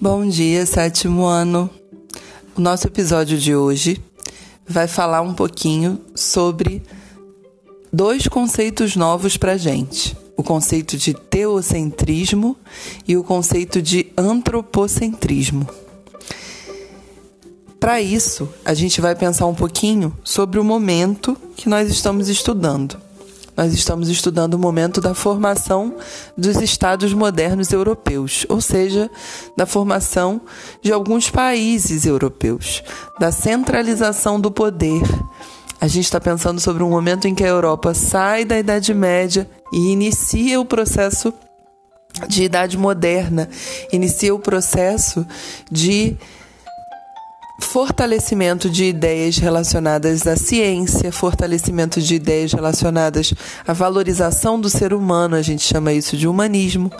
Bom dia, sétimo ano. O nosso episódio de hoje vai falar um pouquinho sobre dois conceitos novos para gente: o conceito de teocentrismo e o conceito de antropocentrismo. Para isso, a gente vai pensar um pouquinho sobre o momento que nós estamos estudando. Nós estamos estudando o momento da formação dos estados modernos europeus, ou seja, da formação de alguns países europeus, da centralização do poder. A gente está pensando sobre um momento em que a Europa sai da Idade Média e inicia o processo de Idade Moderna, inicia o processo de fortalecimento de ideias relacionadas à ciência, fortalecimento de ideias relacionadas à valorização do ser humano, a gente chama isso de humanismo,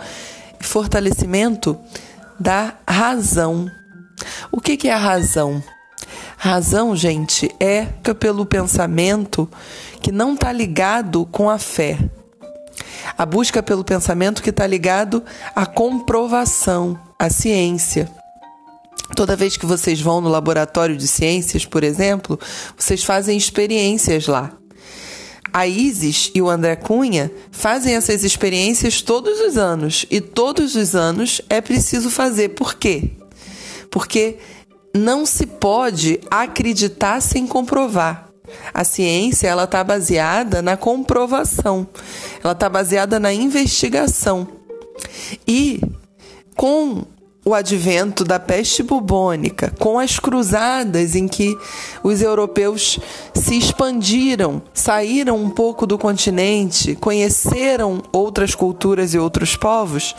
fortalecimento da razão. O que, é a razão? Razão, gente, é pelo pensamento que não está ligado com a fé. A busca pelo pensamento que está ligado à comprovação, à ciência. Toda vez que vocês vão no laboratório de ciências, por exemplo, vocês fazem experiências lá. A Isis e o André Cunha fazem essas experiências todos os anos e todos os anos é preciso fazer. Por quê? Porque não se pode acreditar sem comprovar. A ciência ela está baseada na comprovação, ela está baseada na investigação. E com o advento da peste bubônica, com as cruzadas em que os europeus se expandiram, saíram um pouco do continente, conheceram outras culturas e outros povos,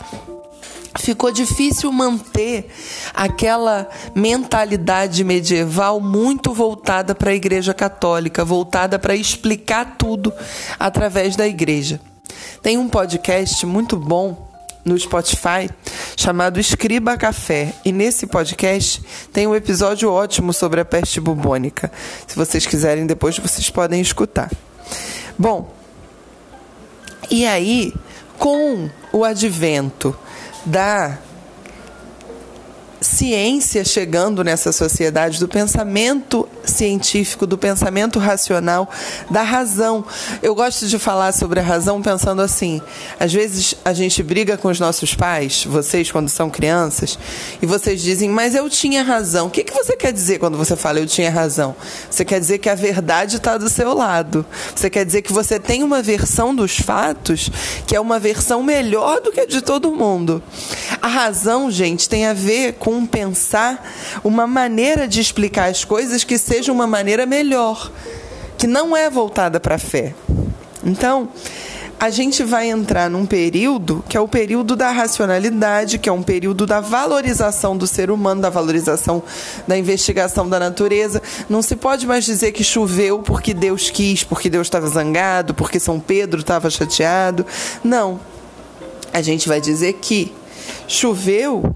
ficou difícil manter aquela mentalidade medieval muito voltada para a Igreja Católica, voltada para explicar tudo através da igreja. Tem um podcast muito bom no Spotify chamado Escriba Café. E nesse podcast tem um episódio ótimo sobre a peste bubônica. Se vocês quiserem, depois vocês podem escutar. Bom, e aí, com o advento da ciência chegando nessa sociedade, do pensamento científico, do pensamento racional, da razão. Eu gosto de falar sobre a razão pensando assim: às vezes a gente briga com os nossos pais, vocês quando são crianças, e vocês dizem, mas eu tinha razão. O que, que você quer dizer quando você fala eu tinha razão? Você quer dizer que a verdade está do seu lado. Você quer dizer que você tem uma versão dos fatos que é uma versão melhor do que a de todo mundo. A razão, gente, tem a ver com pensar uma maneira de explicar as coisas que seja uma maneira melhor, que não é voltada para a fé. Então, a gente vai entrar num período que é o período da racionalidade, que é um período da valorização do ser humano, da valorização da investigação da natureza. Não se pode mais dizer que choveu porque Deus quis, porque Deus estava zangado, porque São Pedro estava chateado. Não. A gente vai dizer que choveu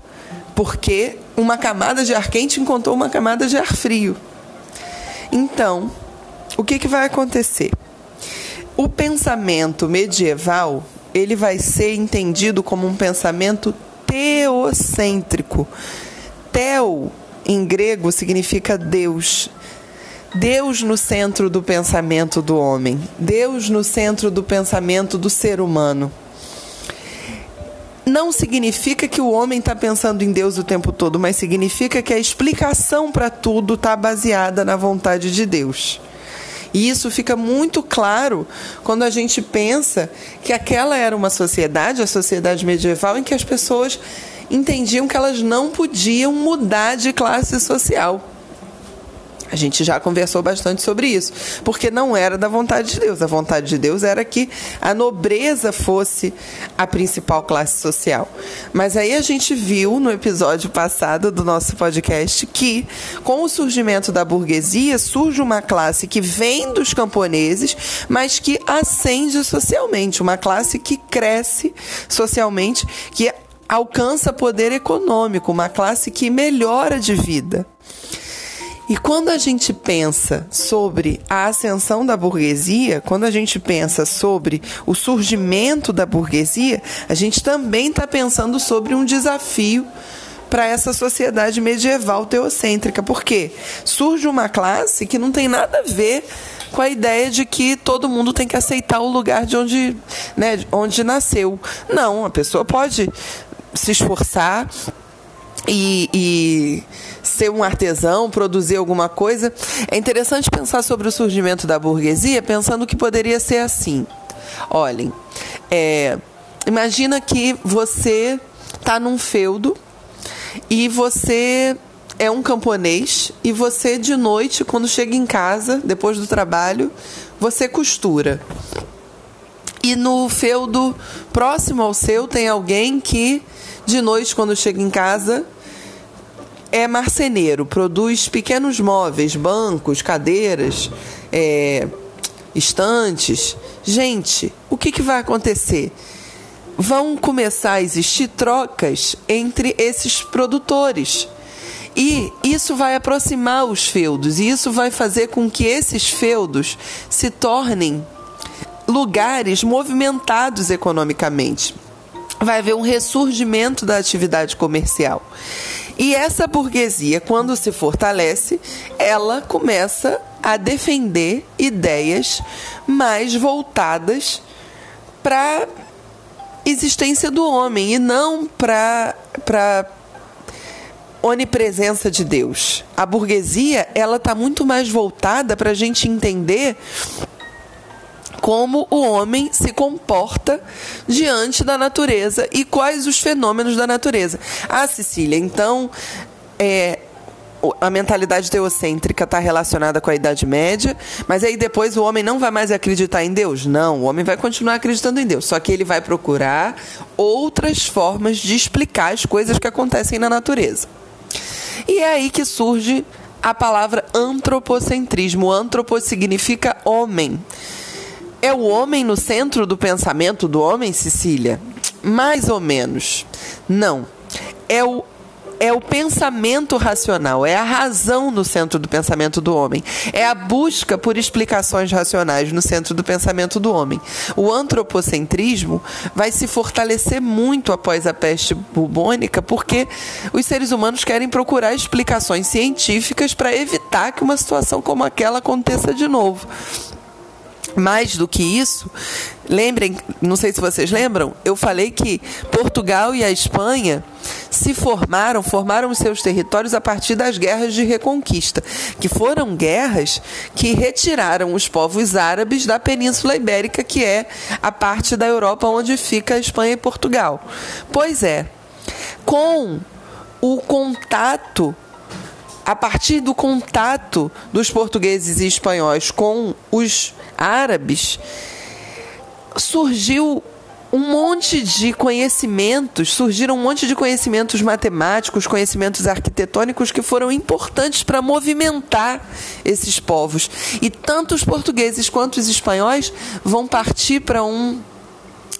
porque uma camada de ar quente encontrou uma camada de ar frio. Então, o que, que vai acontecer? O pensamento medieval ele vai ser entendido como um pensamento teocêntrico. Teo, em grego, significa Deus. Deus no centro do pensamento do homem, Deus no centro do pensamento do ser humano não significa que o homem está pensando em Deus o tempo todo, mas significa que a explicação para tudo está baseada na vontade de Deus. E isso fica muito claro quando a gente pensa que aquela era uma sociedade, a sociedade medieval, em que as pessoas entendiam que elas não podiam mudar de classe social. A gente já conversou bastante sobre isso, porque não era da vontade de Deus. A vontade de Deus era que a nobreza fosse a principal classe social. Mas aí a gente viu no episódio passado do nosso podcast que, com o surgimento da burguesia, surge uma classe que vem dos camponeses, mas que ascende socialmente, uma classe que cresce socialmente, que alcança poder econômico, uma classe que melhora de vida. E quando a gente pensa sobre a ascensão da burguesia, quando a gente pensa sobre o surgimento da burguesia, a gente também está pensando sobre um desafio para essa sociedade medieval teocêntrica. Porque surge uma classe que não tem nada a ver com a ideia de que todo mundo tem que aceitar o lugar de onde, né, onde nasceu. Não, a pessoa pode se esforçar e, e ser um artesão, produzir alguma coisa. É interessante pensar sobre o surgimento da burguesia, pensando que poderia ser assim. Olhem, é, imagina que você está num feudo e você é um camponês e você de noite, quando chega em casa, depois do trabalho, você costura. E no feudo próximo ao seu tem alguém que de noite, quando chega em casa, é marceneiro, produz pequenos móveis, bancos, cadeiras, é, estantes. Gente, o que, que vai acontecer? Vão começar a existir trocas entre esses produtores. E isso vai aproximar os feudos, e isso vai fazer com que esses feudos se tornem lugares movimentados economicamente. Vai haver um ressurgimento da atividade comercial. E essa burguesia, quando se fortalece, ela começa a defender ideias mais voltadas para existência do homem e não para para onipresença de Deus. A burguesia ela está muito mais voltada para a gente entender como o homem se comporta diante da natureza e quais os fenômenos da natureza. Ah, Cecília, então é, a mentalidade teocêntrica está relacionada com a Idade Média, mas aí depois o homem não vai mais acreditar em Deus? Não, o homem vai continuar acreditando em Deus, só que ele vai procurar outras formas de explicar as coisas que acontecem na natureza. E é aí que surge a palavra antropocentrismo. Antropos significa homem. É o homem no centro do pensamento do homem, Cecília? Mais ou menos. Não. É o é o pensamento racional, é a razão no centro do pensamento do homem, é a busca por explicações racionais no centro do pensamento do homem. O antropocentrismo vai se fortalecer muito após a peste bubônica, porque os seres humanos querem procurar explicações científicas para evitar que uma situação como aquela aconteça de novo. Mais do que isso, lembrem, não sei se vocês lembram, eu falei que Portugal e a Espanha se formaram, formaram seus territórios a partir das guerras de reconquista, que foram guerras que retiraram os povos árabes da Península Ibérica, que é a parte da Europa onde fica a Espanha e Portugal. Pois é, com o contato a partir do contato dos portugueses e espanhóis com os árabes, surgiu um monte de conhecimentos, surgiram um monte de conhecimentos matemáticos, conhecimentos arquitetônicos que foram importantes para movimentar esses povos. E tanto os portugueses quanto os espanhóis vão partir para um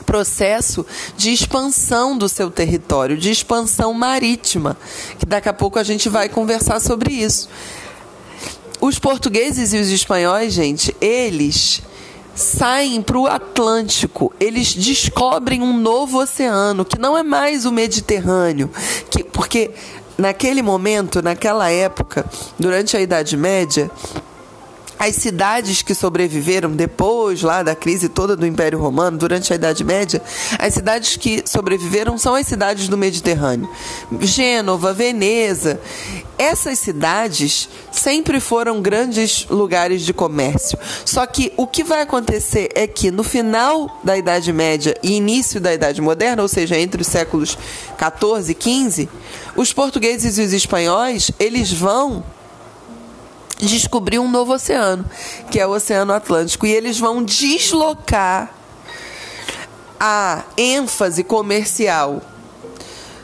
processo de expansão do seu território, de expansão marítima, que daqui a pouco a gente vai conversar sobre isso. Os portugueses e os espanhóis, gente, eles saem para o Atlântico, eles descobrem um novo oceano, que não é mais o Mediterrâneo, que, porque naquele momento, naquela época, durante a Idade Média, as cidades que sobreviveram depois lá da crise toda do Império Romano, durante a Idade Média, as cidades que sobreviveram são as cidades do Mediterrâneo. Gênova, Veneza. Essas cidades sempre foram grandes lugares de comércio. Só que o que vai acontecer é que no final da Idade Média e início da Idade Moderna, ou seja, entre os séculos 14 e 15, os portugueses e os espanhóis, eles vão descobrir um novo oceano, que é o Oceano Atlântico, e eles vão deslocar a ênfase comercial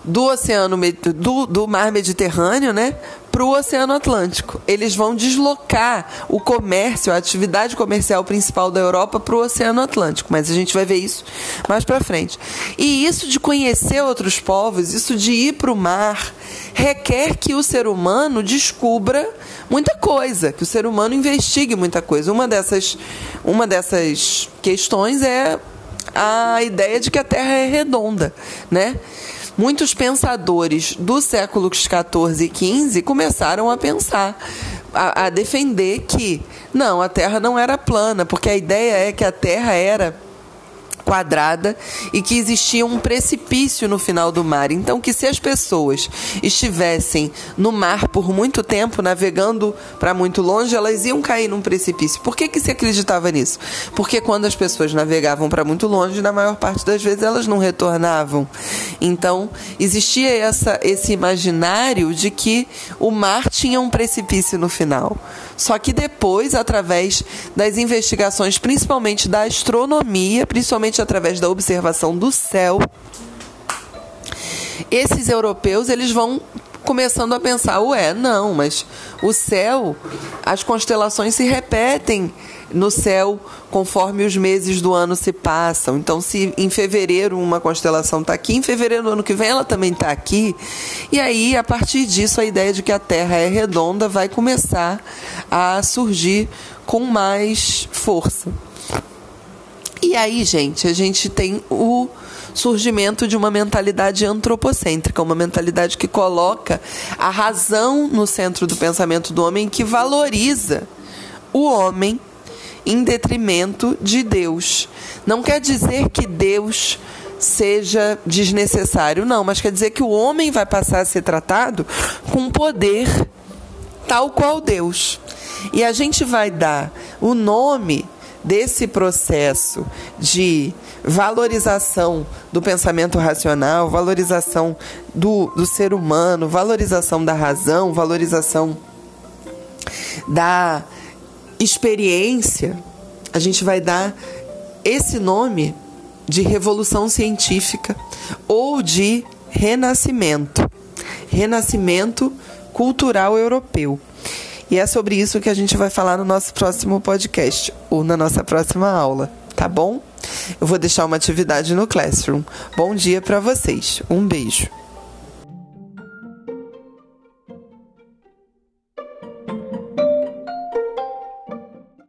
do oceano do, do mar Mediterrâneo, né, para o Oceano Atlântico. Eles vão deslocar o comércio, a atividade comercial principal da Europa para o Oceano Atlântico. Mas a gente vai ver isso mais para frente. E isso de conhecer outros povos, isso de ir para o mar, requer que o ser humano descubra muita coisa, que o ser humano investigue muita coisa. Uma dessas, uma dessas questões é a ideia de que a Terra é redonda, né? muitos pensadores do século XIV e XV começaram a pensar, a, a defender que não, a Terra não era plana, porque a ideia é que a Terra era quadrada e que existia um precipício no final do mar. Então, que se as pessoas estivessem no mar por muito tempo, navegando para muito longe, elas iam cair num precipício. Por que, que se acreditava nisso? Porque quando as pessoas navegavam para muito longe, na maior parte das vezes elas não retornavam. Então, existia essa, esse imaginário de que o mar tinha um precipício no final. Só que depois, através das investigações, principalmente da astronomia, principalmente através da observação do céu, esses europeus eles vão começando a pensar, ué, não, mas o céu, as constelações se repetem no céu conforme os meses do ano se passam. Então, se em fevereiro uma constelação está aqui, em fevereiro do ano que vem ela também está aqui. E aí, a partir disso, a ideia de que a Terra é redonda vai começar a surgir com mais força. E aí, gente, a gente tem o surgimento de uma mentalidade antropocêntrica, uma mentalidade que coloca a razão no centro do pensamento do homem, que valoriza o homem em detrimento de Deus. Não quer dizer que Deus seja desnecessário, não, mas quer dizer que o homem vai passar a ser tratado com poder tal qual Deus. E a gente vai dar o nome desse processo de valorização do pensamento racional, valorização do, do ser humano, valorização da razão, valorização da experiência, a gente vai dar esse nome de revolução científica ou de renascimento. Renascimento cultural europeu. E é sobre isso que a gente vai falar no nosso próximo podcast ou na nossa próxima aula, tá bom? Eu vou deixar uma atividade no Classroom. Bom dia para vocês. Um beijo.